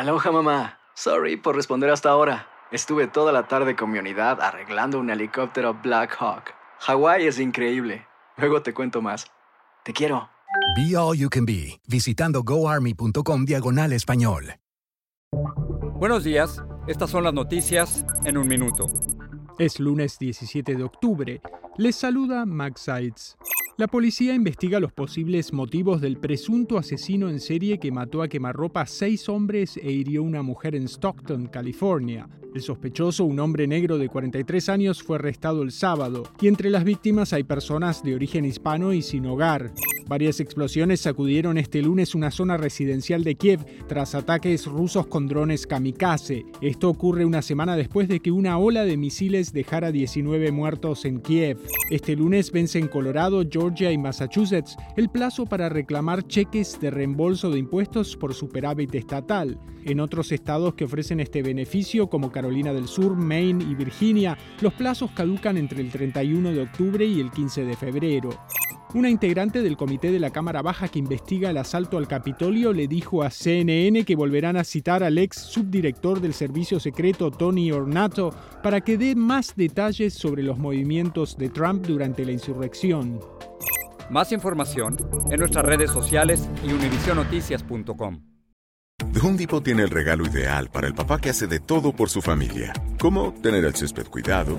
Aloha mamá. Sorry por responder hasta ahora. Estuve toda la tarde con mi unidad arreglando un helicóptero Black Hawk. Hawái es increíble. Luego te cuento más. Te quiero. Be All You Can Be, visitando goarmy.com diagonal español. Buenos días, estas son las noticias en un minuto. Es lunes 17 de octubre. Les saluda Max Sides. La policía investiga los posibles motivos del presunto asesino en serie que mató a quemarropa a seis hombres e hirió a una mujer en Stockton, California. El sospechoso, un hombre negro de 43 años, fue arrestado el sábado, y entre las víctimas hay personas de origen hispano y sin hogar. Varias explosiones sacudieron este lunes una zona residencial de Kiev tras ataques rusos con drones kamikaze. Esto ocurre una semana después de que una ola de misiles dejara 19 muertos en Kiev. Este lunes vence en Colorado, Georgia y Massachusetts el plazo para reclamar cheques de reembolso de impuestos por superávit estatal. En otros estados que ofrecen este beneficio, como Carolina del Sur, Maine y Virginia, los plazos caducan entre el 31 de octubre y el 15 de febrero. Una integrante del comité de la Cámara Baja que investiga el asalto al Capitolio le dijo a CNN que volverán a citar al ex subdirector del servicio secreto Tony Ornato para que dé más detalles sobre los movimientos de Trump durante la insurrección. Más información en nuestras redes sociales y univisionoticias.com. The Home Depot tiene el regalo ideal para el papá que hace de todo por su familia, como tener el césped cuidado